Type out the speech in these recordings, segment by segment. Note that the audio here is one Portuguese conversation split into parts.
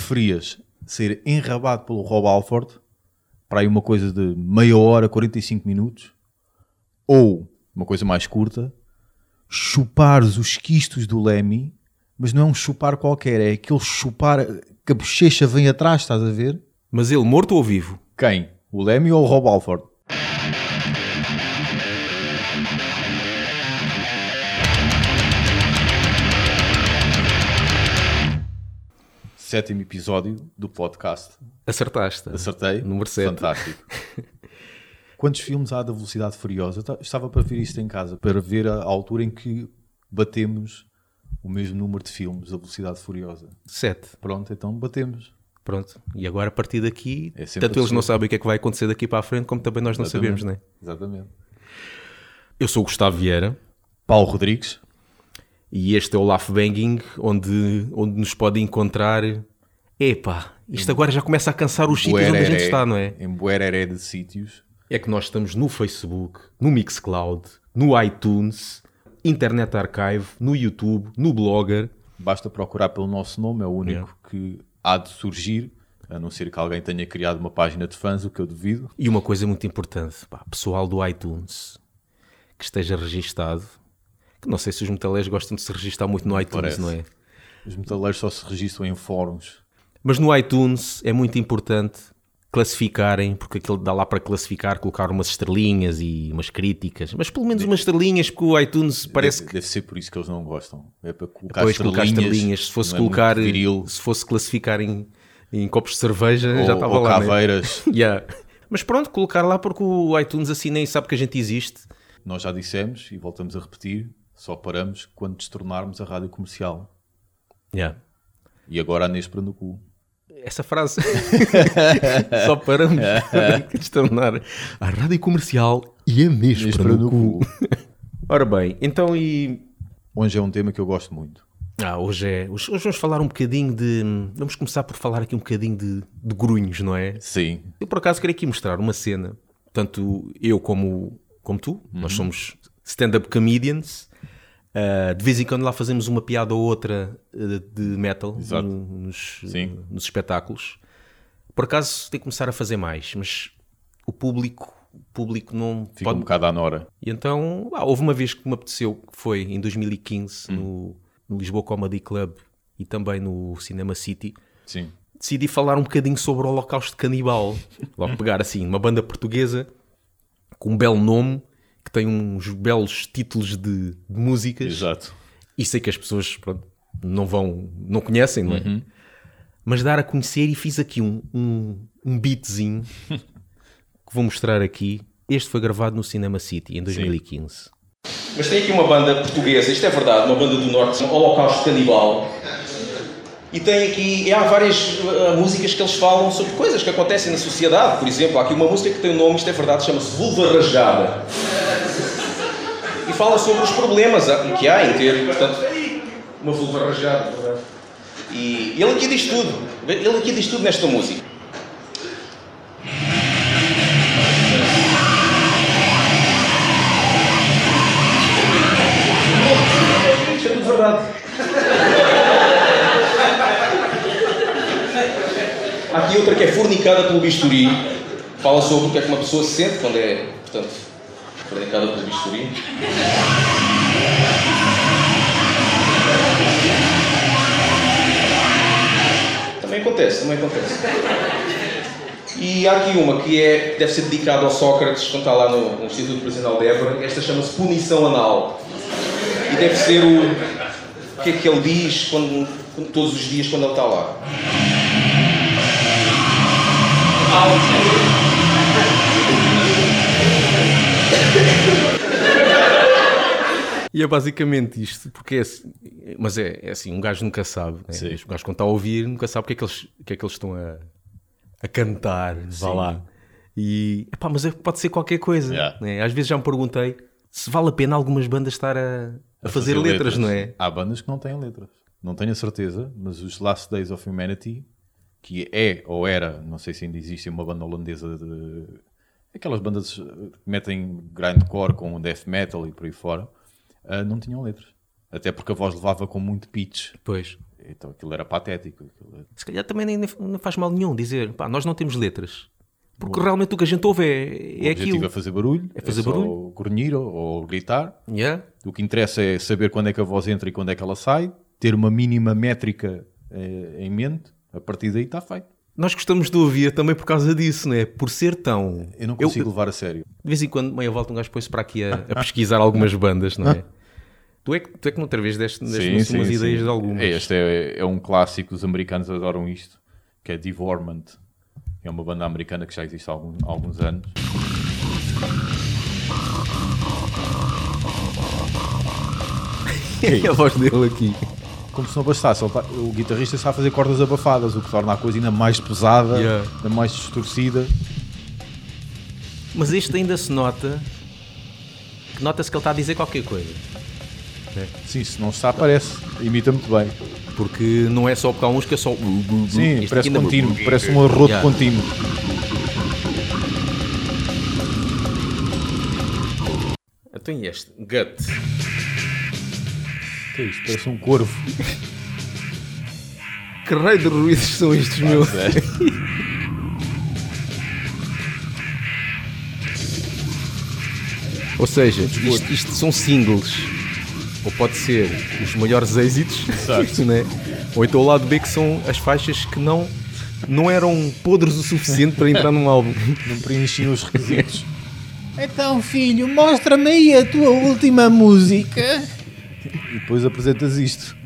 preferias ser enrabado pelo Rob Alford para aí uma coisa de meia hora, 45 minutos, ou uma coisa mais curta, chupares os quistos do Lemmy, mas não é um chupar qualquer, é aquele chupar que a bochecha vem atrás, estás a ver? Mas ele morto ou vivo? Quem? O Lemmy ou o Rob Alford? Sétimo episódio do podcast. Acertaste. Acertei? Número 7. Fantástico. Quantos filmes há da Velocidade Furiosa? Estava para ver isto em casa, para ver a altura em que batemos o mesmo número de filmes da Velocidade Furiosa. 7. Pronto, então batemos. Pronto. E agora a partir daqui, É tanto eles não sabem o que é que vai acontecer daqui para a frente, como também nós não Exatamente. sabemos, né? Exatamente. Eu sou o Gustavo Vieira Paulo Rodrigues. e este é o Laugh Banging, onde, onde nos pode encontrar. Epá, isto agora já começa a cansar os sítios onde a gente está, não é? Em Buereré de sítios. É que nós estamos no Facebook, no Mixcloud, no iTunes, Internet Archive, no YouTube, no Blogger. Basta procurar pelo nosso nome, é o único que há de surgir, a não ser que alguém tenha criado uma página de fãs, o que eu duvido. E uma coisa muito importante, pá, pessoal do iTunes, que esteja registado, que não sei se os metaleiros gostam de se registar muito no iTunes, Parece. não é? Os metaleiros só se registram em fóruns. Mas no iTunes é muito importante classificarem, porque aquilo dá lá para classificar, colocar umas estrelinhas e umas críticas, mas pelo menos umas estrelinhas, porque o iTunes parece deve, que deve ser por isso que eles não gostam. É para colocar depois colocar estrelinhas, estrelinhas, se fosse é colocar, se fosse classificar em, em copos de cerveja, ou, já estava ou lá. né? caveiras. Yeah. Mas pronto, colocar lá porque o iTunes assim nem sabe que a gente existe. Nós já dissemos e voltamos a repetir, só paramos quando destornarmos a rádio comercial. Yeah. E agora a Nespra no cu. Essa frase só paramos de tornar a rádio comercial e a mesma Nespra no cu. Ora bem, então e Hoje é um tema que eu gosto muito. ah, hoje é hoje, hoje vamos falar um bocadinho de vamos começar por falar aqui um bocadinho de, de grunhos, não é? Sim, Eu por acaso queria aqui mostrar uma cena, tanto eu como, como tu, nós somos stand-up comedians. Uh, de vez em quando lá fazemos uma piada ou outra uh, de metal no- nos, Sim. nos espetáculos. Por acaso tem que começar a fazer mais, mas o público, o público não fica pode. um bocado à nora. E então, ah, houve uma vez que me apeteceu, que foi em 2015, no, no Lisboa Comedy Club e também no Cinema City, Sim. decidi falar um bocadinho sobre o Holocausto Canibal. Logo pegar assim, uma banda portuguesa com um belo nome, que tem uns belos títulos de, de músicas. Exato. E sei que as pessoas pronto, não vão, não conhecem, não é? Uhum. Mas dar a conhecer e fiz aqui um, um, um beatzinho que vou mostrar aqui. Este foi gravado no Cinema City em 2015. Mas tem aqui uma banda portuguesa, isto é verdade, uma banda do Norte, Holocausto Canibal. E tem aqui, e há várias uh, músicas que eles falam sobre coisas que acontecem na sociedade. Por exemplo, há aqui uma música que tem um nome, isto é verdade, chama-se Vulva Rasgada. E fala sobre os problemas que há em ter, portanto, uma vulva rasgada. é. E ele aqui diz tudo. Ele aqui diz tudo nesta música. É tudo verdade. Há aqui outra que é fornicada pelo bisturi. Fala sobre o que é que uma pessoa se sente quando é, portanto, fornicada pelo bisturi. Também acontece, também acontece. E há aqui uma que é, deve ser dedicada ao Sócrates, quando está lá no, no Instituto Prisional de Évora. Esta chama-se Punição Anal. E deve ser o, o que é que ele diz quando, todos os dias quando ele está lá. E é basicamente isto, porque é assim, mas é, é assim, um gajo nunca sabe, né? Um gajo quando está a ouvir nunca sabe o que é que eles, o que é que eles estão a, a cantar, vá lá. E, epá, mas é- pode ser qualquer coisa. Yeah. né? Às vezes já me perguntei se vale a pena algumas bandas estar a, a fazer, letras, não é? Há bandas que não têm letras. Não tenho a certeza, mas os Last Days of Humanity, que é ou era, não sei se ainda existe, uma banda holandesa de. Aquelas bandas que metem grindcore com death metal e por aí fora, ah, não tinham letras. Até porque a voz levava com muito pitch. Pois. Então aquilo era patético. Aquilo era- Se calhar também nem, não faz mal nenhum dizer, pá, nós não temos letras. Porque realmente o que a gente ouve é, é aquilo. é fazer barulho, É fazer só barulho. grunhir ou, ou gritar. Yeah. O que interessa é saber quando é que a voz entra e quando é que ela sai, ter uma mínima métrica eh, em mente, a partir daí está feito. Nós gostamos de ouvir também por causa disso, não é? Por ser tão. Eu não consigo levar a sério. de vez em quando, meia volta, um gajo põe-se para aqui a, a pesquisar algumas bandas, não é? Tu é que, tu é que não outra vez deste, deste umas ideias de algumas. Este é, é um clássico, os americanos adoram isto, que é Devorment. É uma banda americana que já existe há, algum- há alguns anos. É a voz dele aqui. Como se não bastasse, tá- o guitarrista sabe fazer cordas abafadas, o que torna a coisa ainda mais pesada, Yeah. ainda mais distorcida. Mas este ainda se nota. que Nota-se que ele está a dizer qualquer coisa. Sim, se não está, parece. Imita muito bem. Porque não é só porque há uns que é só. Sim, Este parece contínuo, parece um arroto Yeah. contínuo. Então e este? Gut. Que é isto? Parece um corvo. Que raio de ruídos são estes, meu? Sério? Ou seja, isto, isto são singles. Ou pode ser os maiores êxitos, Exato. né? ou então o lado B que são as faixas que não, não eram podres o suficiente para entrar num álbum. Não preenchiam os requisitos. Então, filho, mostra-me aí a tua última música. E depois apresentas isto.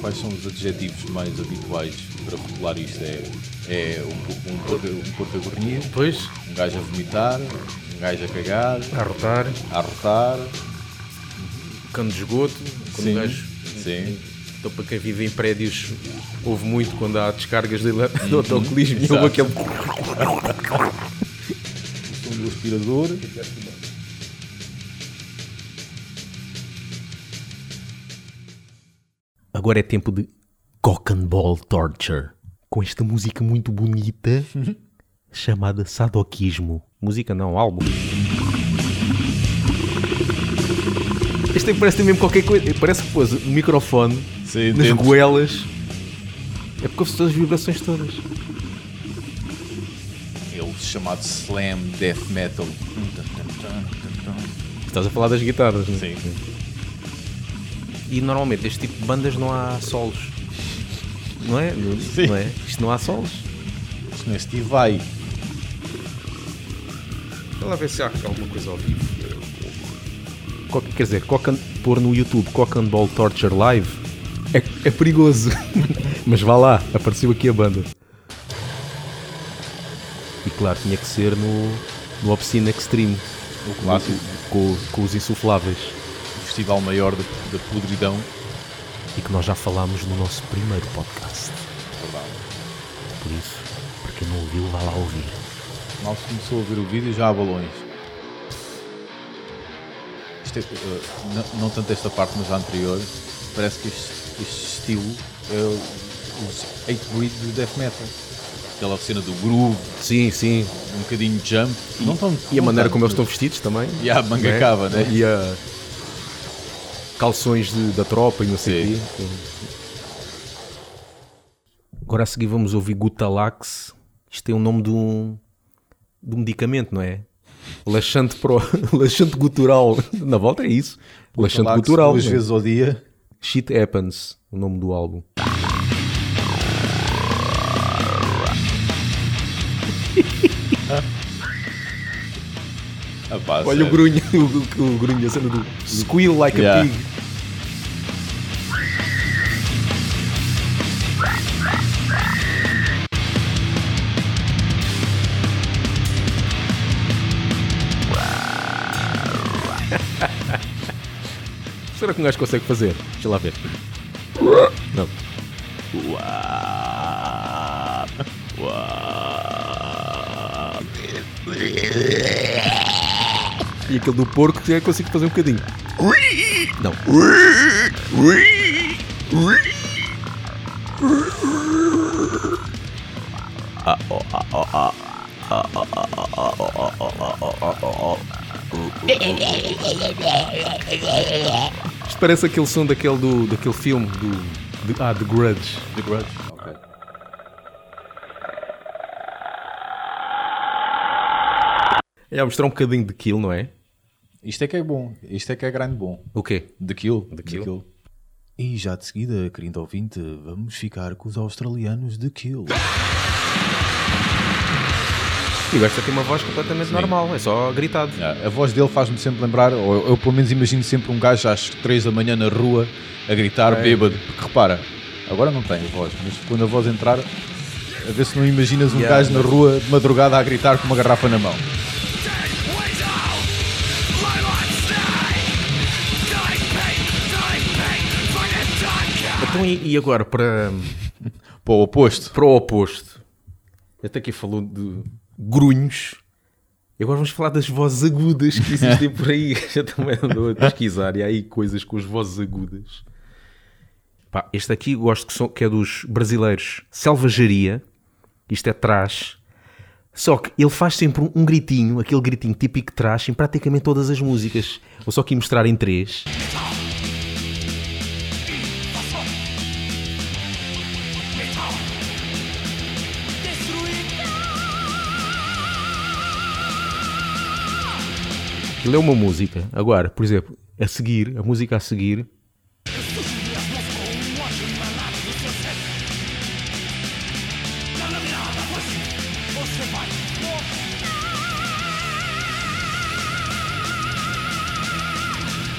Quais são os adjetivos mais habituais para rotular isto? É, é um, um, porco, um porco a grunhir, Depois, um gajo a vomitar, um gajo a cagar, a rotar, a arrotar. cano de esgoto, quando Sim, o gajo. sim. Então, para quem vive em prédios, houve muito quando há descargas de, ele- de autocolismo e Exato. houve aquele. O som do aspirador. Agora é tempo de Cock and Ball Torture. Com esta música muito bonita chamada Sadoquismo. Música não, álbum. Este parece mesmo qualquer coisa. Parece que pôs o microfone Sim, nas goelas. É porque ouve-se todas as vibrações todas. É o chamado Slam Death Metal. Estás a falar das guitarras, não é? Sim. E normalmente este tipo de bandas não há solos. Não é? Não, Sim. não é? Isto não há solos. Isto não é Steve Vai. Vamos lá ver se há alguma coisa ao vivo. Quer dizer, pôr no YouTube Cock and Ball Torture Live é, é perigoso. Mas vá lá, apareceu aqui a banda. E claro, tinha que ser no, no Obscene Extreme. O clássico. Com, com os insufláveis. Festival maior da, podridão. E que nós já falámos no nosso primeiro podcast. Verdade. Por isso, para quem não ouviu, vá lá ouvir. Mal se começou a ver o vídeo já há balões. É, eh, não, não tanto esta parte, mas a anterior, parece que este, este estilo é o, os 8-bit do death metal. Aquela cena do groove, Sim, sim. um bocadinho de jump. não tão, E a maneira como eles estão vestidos também. E a manga cava, né? E a calções de- da tropa e não sei o quê. Agora a seguir vamos ouvir Gutalax. Isto tem o nome de um, de um medicamento, não é? Laxante, pro, laxante gutural. Na volta é isso. Laxante que gutural. Duas é? vezes ao dia. Shit Happens, o nome do álbum. Ah, pá, Olha sério. o grunho, o, o grunho, a cena do squeal like Yeah. a pig. Será que um gajo consegue fazer? Deixa lá ver. Não. E aquele do porco que eu consigo fazer um bocadinho. Não. Isto parece aquele som daquele, do, daquele filme do, ah, The Grudge. The Grudge? É a mostrar um bocadinho de kill, não é? Isto é que é bom. Isto é que é grande bom. O quê? The Kill. The Kill. E já de seguida, querido ouvinte, vamos ficar com os australianos The Kill. E o gajo tem uma voz completamente normal, é só gritado. Ah, A voz dele faz-me sempre lembrar, ou eu, pelo menos imagino sempre um gajo às 3 da manhã na rua a gritar É. bêbado. Porque repara, agora não tem voz, mas quando a voz entrar, a ver se não imaginas um Yeah, gajo na rua de madrugada a gritar com uma garrafa na mão. Então, e, e agora para, Para o oposto. para o oposto? Até aqui falou de grunhos. E agora vamos falar das vozes agudas que existem por aí. Já também andou a pesquisar e há aí coisas com as vozes agudas. Pá, este aqui gosto que, são, que é dos brasileiros. Selvageria. Isto é trash. Só que ele faz sempre um, um gritinho, aquele gritinho típico de trash, em praticamente todas as músicas. Vou só aqui mostrar em três. Ele é uma música. Agora, por exemplo, a seguir, a música a seguir.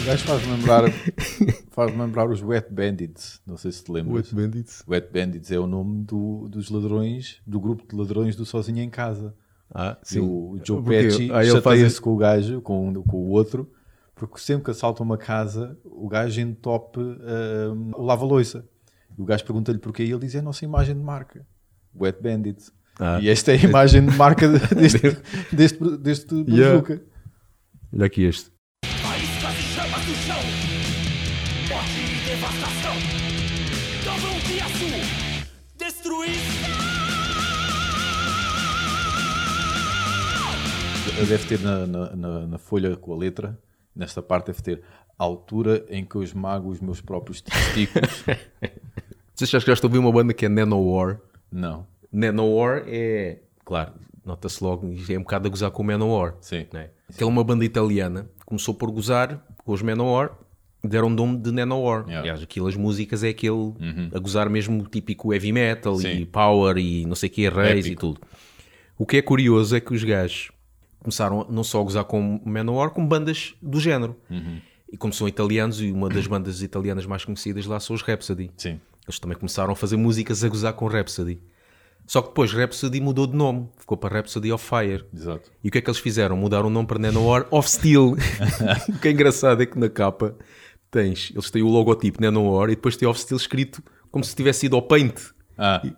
O gajo faz-me lembrar, faz lembrar os Wet Bandits. Não sei se te lembras. Bandits. Wet Bandits é o nome do- dos ladrões, do grupo de ladrões do Sozinho em Casa. Ah, E o Joe Pesci aí ele faz chateia-se com o gajo, com, com o outro, porque sempre que assalta uma casa, o gajo entope hum, o lava-loiça. E o gajo pergunta-lhe porquê e ele diz: é a nossa imagem de marca, Wet Bandit. Ah. E esta é a imagem de marca deste, deste, deste Yeah. bazooka. Olha aqui este. Deve ter na, na, na- na folha com a letra, nesta parte deve ter a altura em que eu esmago os meus próprios testículos. Vocês já chegaste a ouvir uma banda que é Nanowar? Não. Nanowar é, claro, nota-se logo, é um bocado a gozar com o Manowar. Sim. Né? Aquela é uma banda italiana, começou por gozar com os Manowar, deram nome de Nanowar. Yeah. Aliás, aquilo, as músicas é aquele a gozar mesmo típico heavy metal Sim. e power e não sei o que, reis e tudo. O que é curioso é que os gajos começaram não só a gozar com Manowar, como bandas do género. E como são italianos, e uma das bandas italianas mais conhecidas lá são os Rhapsody. Sim. Eles também começaram a fazer músicas a gozar com Rhapsody. Só que depois Rhapsody mudou de nome, ficou para Rhapsody of Fire. Exato. E o que é que eles fizeram? Mudaram o nome para Nanowar of Steel. o que é engraçado é que na capa tens, eles têm o logotipo Nanowar e depois tem of Steel escrito como se tivesse sido ao Paint. Ah, E,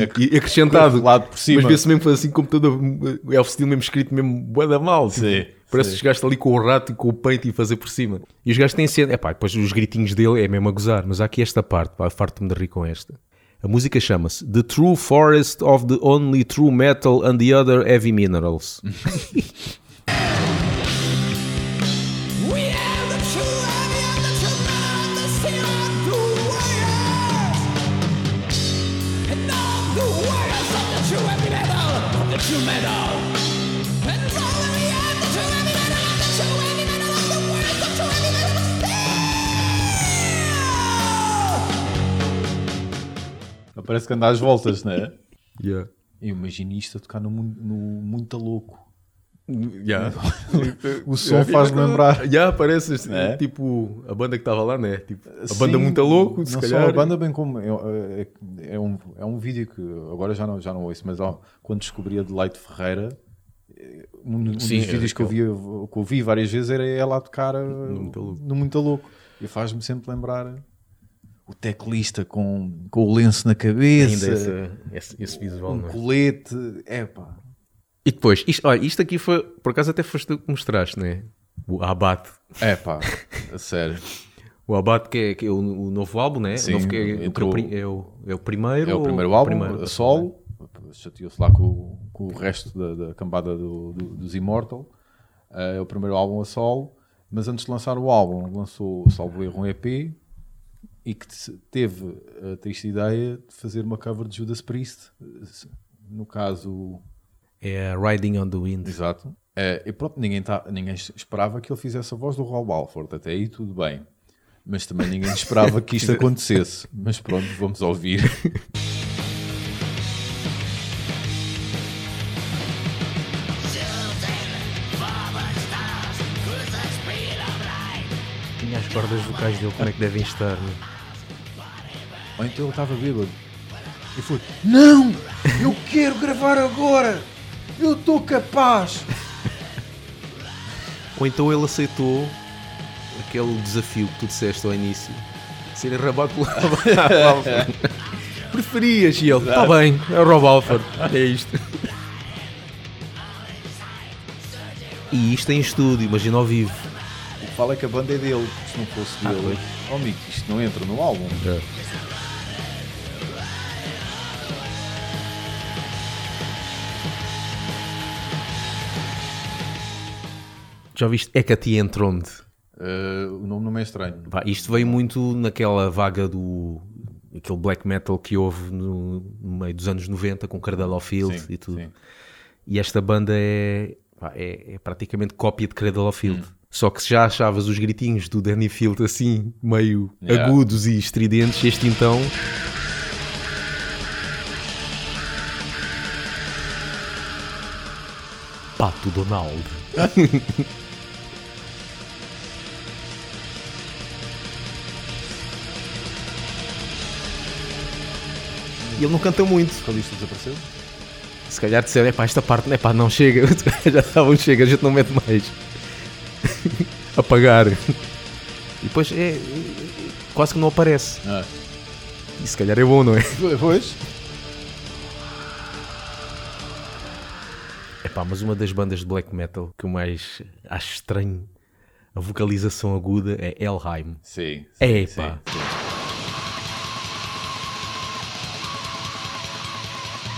É e acrescentado. colado por cima. Mas vê-se mesmo assim como todo é of Steel mesmo escrito mesmo bué da mal. tipo, Sim, parece sim. que chegaste ali com o rato e com o Paint e fazer por cima. E os gajos têm cena. Epá, depois os gritinhos dele é mesmo a gozar. Mas há aqui esta parte, pá, farto-me de rir com esta. A música chama-se The True Forest of the Only True Metal and the Other Heavy Minerals. Parece que anda às voltas, não é? Yeah. Eu imagino isto a tocar no, no Muito Louco. Yeah. O som faz-me lembrar. Já parece assim, É? tipo a banda que estava lá, né? Tipo, a Sim, banda muito louco, não calhar. só a banda, bem como. É, é- é um, é um vídeo que agora já não, já não ouço, mas ó, quando descobri a de Leite Ferreira, eh, um, um Sim, dos é vídeos que eu, via, que eu vi várias vezes era ela a tocar eh, Muito Louco. no Muito Louco. E faz-me sempre lembrar o teclista com, com o lenço na Ainda cabeça, esse, esse, esse visual, um é? colete. É pá. E depois, isto, olha, isto aqui foi, por acaso até foste tu que mostraste, né? O Abate. É pá, sério. O Abate que é, que é o, o novo álbum, né? Sim, o novo que é, entrou- o, é, o, é o primeiro. É o primeiro álbum, primeiro? a solo, chateou-se lá com, com o resto da, da cambada do- do- dos Immortal. Eh, é o primeiro álbum a solo, mas antes de lançar o álbum, lançou, salvo erro, um EP e que te- teve a triste ideia de fazer uma cover de Judas Priest. No caso, É Riding on the Wind. exato. Eh, e pronto, ninguém, tá, ninguém esperava que ele fizesse a voz do Rob Alford, até aí tudo bem. Mas também ninguém esperava que isto acontecesse. Mas pronto, vamos ouvir. Tinha as cordas vocais dele, como é que devem estar? né? Ou então ele estava bêbado. E foi: Não! Eu quero gravar agora! Eu estou capaz! Ou então ele aceitou aquele desafio que tu disseste ao início. Ser arrabado pelo Rob. Preferias? E ele, está bem, é o Rob Alford. É isto. E isto em estúdio, imagina ao vivo. O que fala é que a banda é dele. Se não fosse dele, oh, amigo, isto não entra no álbum. Já viste Hecate Entronde? Eh, o nome não me é estranho. Pá, isto veio muito naquela vaga do aquele black metal que houve no, no meio dos anos 90 com Cradle of Field Sim, e tudo. sim. E esta banda é, pá, é, é praticamente cópia de Cradle of Field. Só que se já achavas os gritinhos do Danny Field assim, meio Yeah. agudos e estridentes, este então. Pato Donald. E ele não canta muito. O Calixto desapareceu? Se calhar disseram, é pá, esta parte não é pá, não chega, já estavam, chega, a gente não mete mais. Apagar. E depois é, é- quase que não aparece. Ah. E se calhar é bom, não é? Pois? É pá, mas uma das bandas de black metal que eu mais acho estranho a vocalização aguda é Elheim. Sim. É, sim, pá. sim.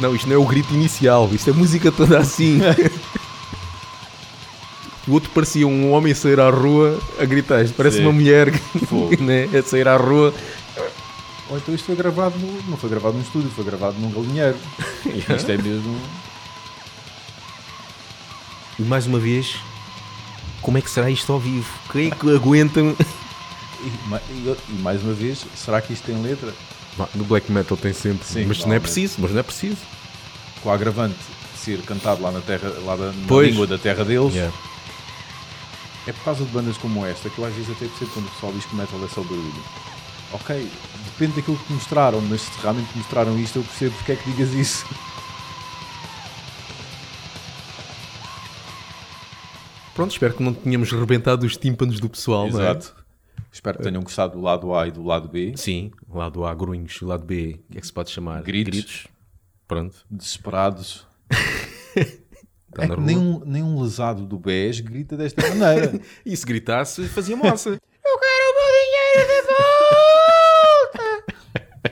Não, isto não é o grito inicial, isto é música toda assim. o outro parecia um homem a sair à rua a gritar. Isto parece Sim. uma mulher né, a sair à rua. Ou então isto foi gravado, no, não foi gravado num estúdio, foi gravado num galinheiro. Isto é mesmo. E mais uma vez, como é que será isto ao vivo? Quem é que aguenta? E, e- e mais uma vez, será que isto tem letra? No black metal tem sempre, Sim, mas não é preciso, mas não é preciso. Com o agravante de ser cantado lá na terra, lá da, na Pois. língua da terra deles. Yeah. É por causa de bandas como esta que eu às vezes até percebo quando o pessoal diz que o metal é só barulho. Ok, depende daquilo que mostraram, mas se realmente te mostraram isto, eu percebo porque é que digas isso. Pronto, espero que não tenhamos rebentado os tímpanos do pessoal, não é? Exato. Espero que tenham gostado do lado A e do lado B. Sim, o lado A, grunhos, o lado B, o que é que se pode chamar? Gritos. Pronto. Desesperados. Está É que rua. nem um, nem um lesado do BES grita desta maneira. E se gritasse, fazia moça. Eu quero o meu dinheiro de volta!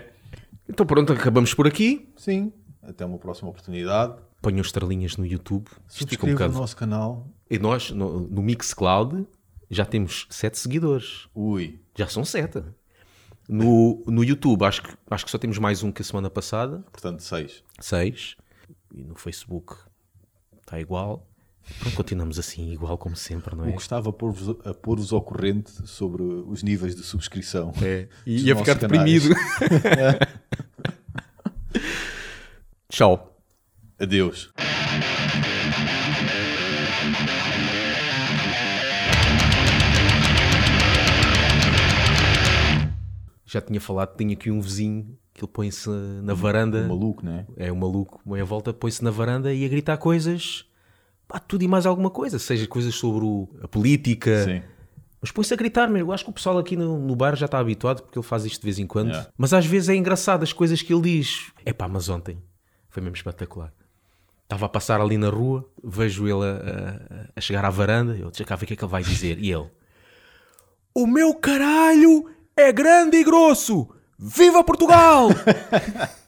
então pronto, acabamos por aqui. Sim. Até uma próxima oportunidade. Ponham estrelinhas no YouTube. Um Subscreva bocado... o nosso canal. E nós, no, no Mixcloud, já temos sete seguidores. Ui. Já são sete. No, no YouTube, acho que, acho que só temos mais um que a semana passada. Portanto, seis. Seis. E no Facebook está igual. Pronto, continuamos assim, igual como sempre, não é? que estava a pôr-vos a pôr-vos ao corrente sobre os níveis de subscrição. É. E ia ficar canais. deprimido. Tchau. Adeus. Já tinha falado, tinha aqui um vizinho que ele põe-se na varanda. Maluco, não é? É um maluco, meia volta, põe-se na varanda e a gritar coisas. Pá, tudo e mais alguma coisa. Seja coisas sobre o- a política. Sim. Mas põe-se a gritar mesmo. Eu acho que o pessoal aqui no, no bar já está habituado porque ele faz isto de vez em quando. Yeah. Mas às vezes é engraçado as coisas que ele diz. É pá, mas ontem foi mesmo espetacular. Estava a passar ali na rua, vejo ele a, a- a chegar à varanda. Eu deixa cá o que é que ele vai dizer. E ele: O meu caralho é grande e grosso! Viva Portugal!